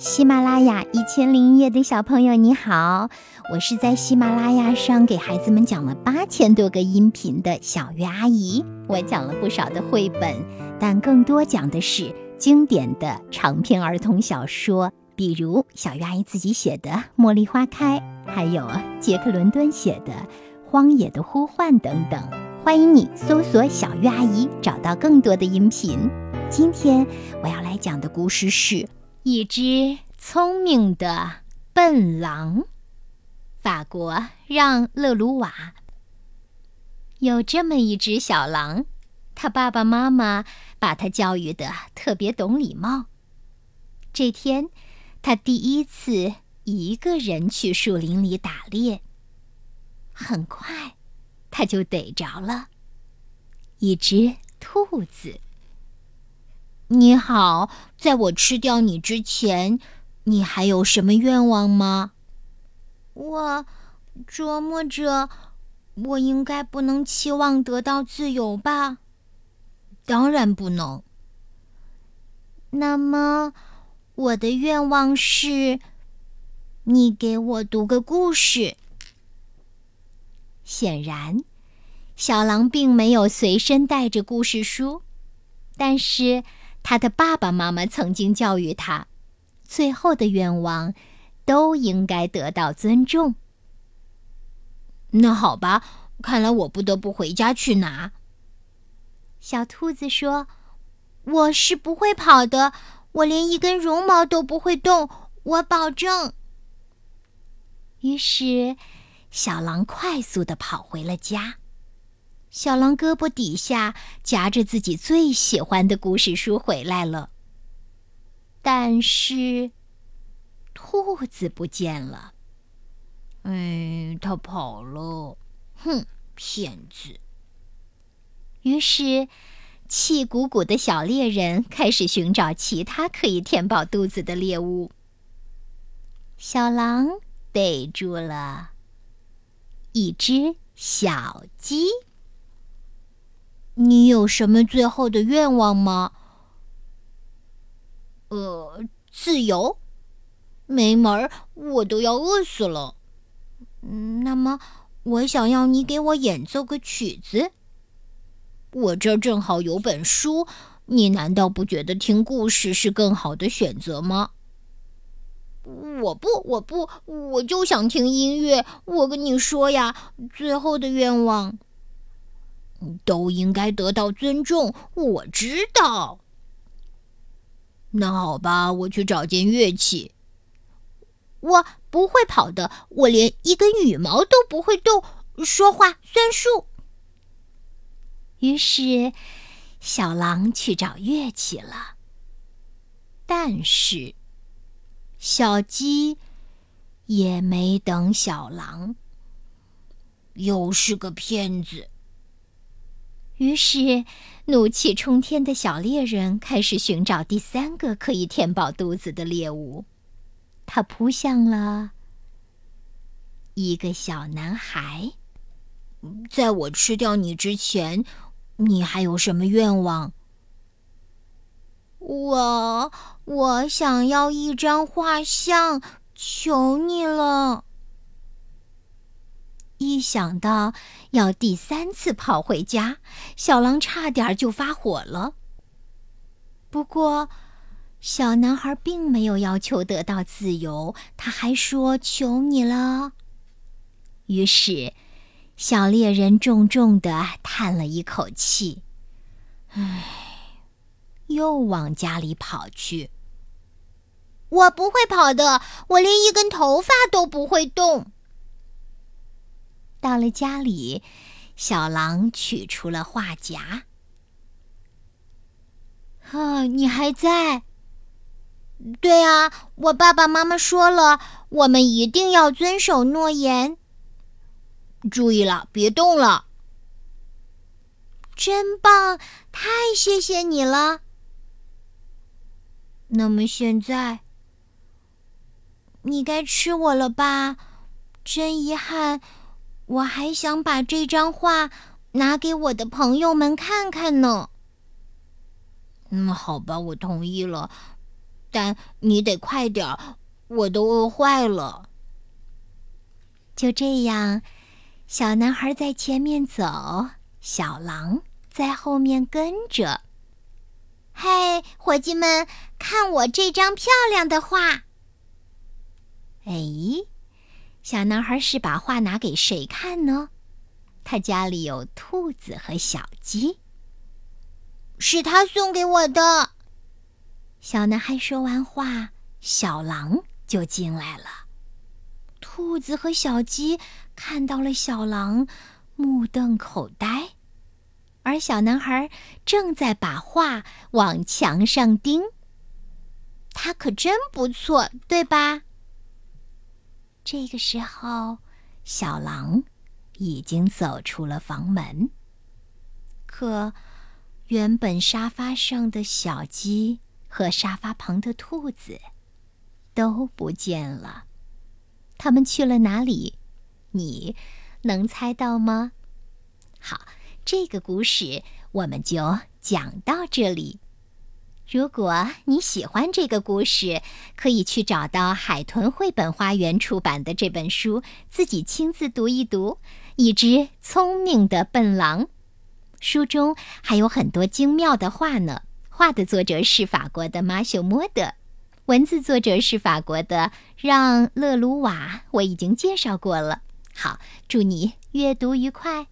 喜马拉雅一千零一夜的小朋友，你好！我是在喜马拉雅上给孩子们讲了八千多个音频的小月阿姨。我讲了不少的绘本，但更多讲的是经典的长篇儿童小说，比如小月阿姨自己写的《茉莉花开》，还有杰克伦敦写的《荒野的呼唤》等等。欢迎你搜索“小月阿姨”，找到更多的音频。今天我要来讲的故事是。一只聪明的笨狼，法国让勒鲁瓦。有这么一只小狼，他爸爸妈妈把他教育的特别懂礼貌。这天，他第一次一个人去树林里打猎。很快，他就逮着了一只兔子。你好，在我吃掉你之前，你还有什么愿望吗？我琢磨着，我应该不能期望得到自由吧？当然不能。那么，我的愿望是，你给我读个故事。显然，小狼并没有随身带着故事书，但是。他的爸爸妈妈曾经教育他，最后的愿望都应该得到尊重。那好吧，看来我不得不回家去拿。小兔子说：“我是不会跑的，我连一根绒毛都不会动，我保证。”于是，小狼快速的跑回了家。小狼胳膊底下夹着自己最喜欢的故事书回来了，但是兔子不见了。哎，它跑了！哼，骗子！于是，气鼓鼓的小猎人开始寻找其他可以填饱肚子的猎物。小狼逮住了一只小鸡。你有什么最后的愿望吗？呃，自由，没门儿，我都要饿死了。嗯，那么我想要你给我演奏个曲子。我这儿正好有本书，你难道不觉得听故事是更好的选择吗？我不，我不，我就想听音乐。我跟你说呀，最后的愿望。都应该得到尊重，我知道。那好吧，我去找件乐器。我不会跑的，我连一根羽毛都不会动，说话算数。于是，小狼去找乐器了。但是，小鸡也没等小狼，又是个骗子。于是，怒气冲天的小猎人开始寻找第三个可以填饱肚子的猎物。他扑向了一个小男孩。在我吃掉你之前，你还有什么愿望？我我想要一张画像，求你了。一想到要第三次跑回家，小狼差点就发火了。不过，小男孩并没有要求得到自由，他还说：“求你了。”于是，小猎人重重的叹了一口气，唉，又往家里跑去。我不会跑的，我连一根头发都不会动。到了家里，小狼取出了画夹。啊，你还在？对啊，我爸爸妈妈说了，我们一定要遵守诺言。注意了，别动了。真棒，太谢谢你了。那么现在，你该吃我了吧？真遗憾。我还想把这张画拿给我的朋友们看看呢。嗯，好吧，我同意了。但你得快点儿，我都饿坏了。就这样，小男孩在前面走，小狼在后面跟着。嘿，伙计们，看我这张漂亮的画！哎，小男孩是把画拿给谁看呢？他家里有兔子和小鸡，是他送给我的。小男孩说完话，小狼就进来了。兔子和小鸡看到了小狼，目瞪口呆，而小男孩正在把画往墙上钉。他可真不错，对吧？这个时候，小狼。已经走出了房门，可原本沙发上的小鸡和沙发旁的兔子都不见了。他们去了哪里？你能猜到吗？好，这个故事我们就讲到这里。如果你喜欢这个故事，可以去找到海豚绘本花园出版的这本书，自己亲自读一读。一只聪明的笨狼，书中还有很多精妙的画呢。画的作者是法国的马修·莫德，文字作者是法国的让·勒鲁瓦。我已经介绍过了。好，祝你阅读愉快。